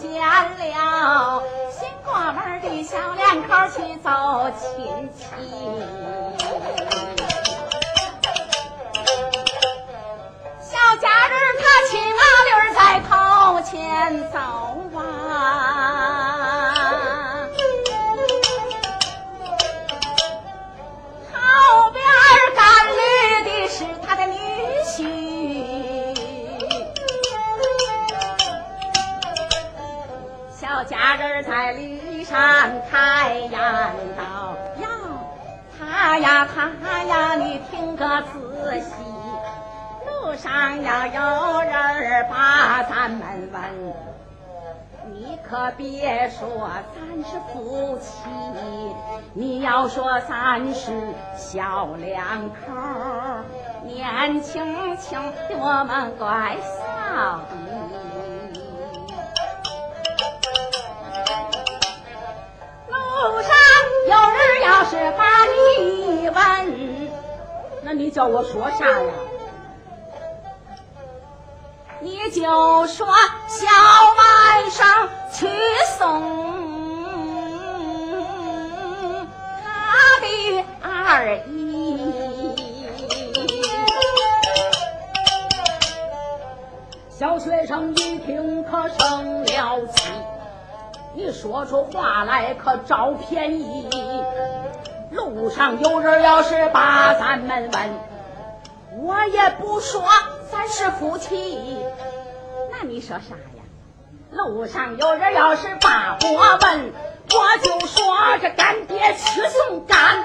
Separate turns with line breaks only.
见了新过门的小两口去走亲戚。家人在路上开言道：“呀，他呀他呀，你听个仔细。路上要有人把咱们问，你可别说咱是夫妻，你要说咱是小两口，年轻轻的我们怪少的。”是把你问，那你叫我说啥呀？你就说小晚上去送他的二姨。小学生一听可生了气。你说出话来可招便宜，路上有人要是把咱们问，我也不说咱是夫妻。那你说啥呀？路上有人要是把我问，我就说这干爹去送干。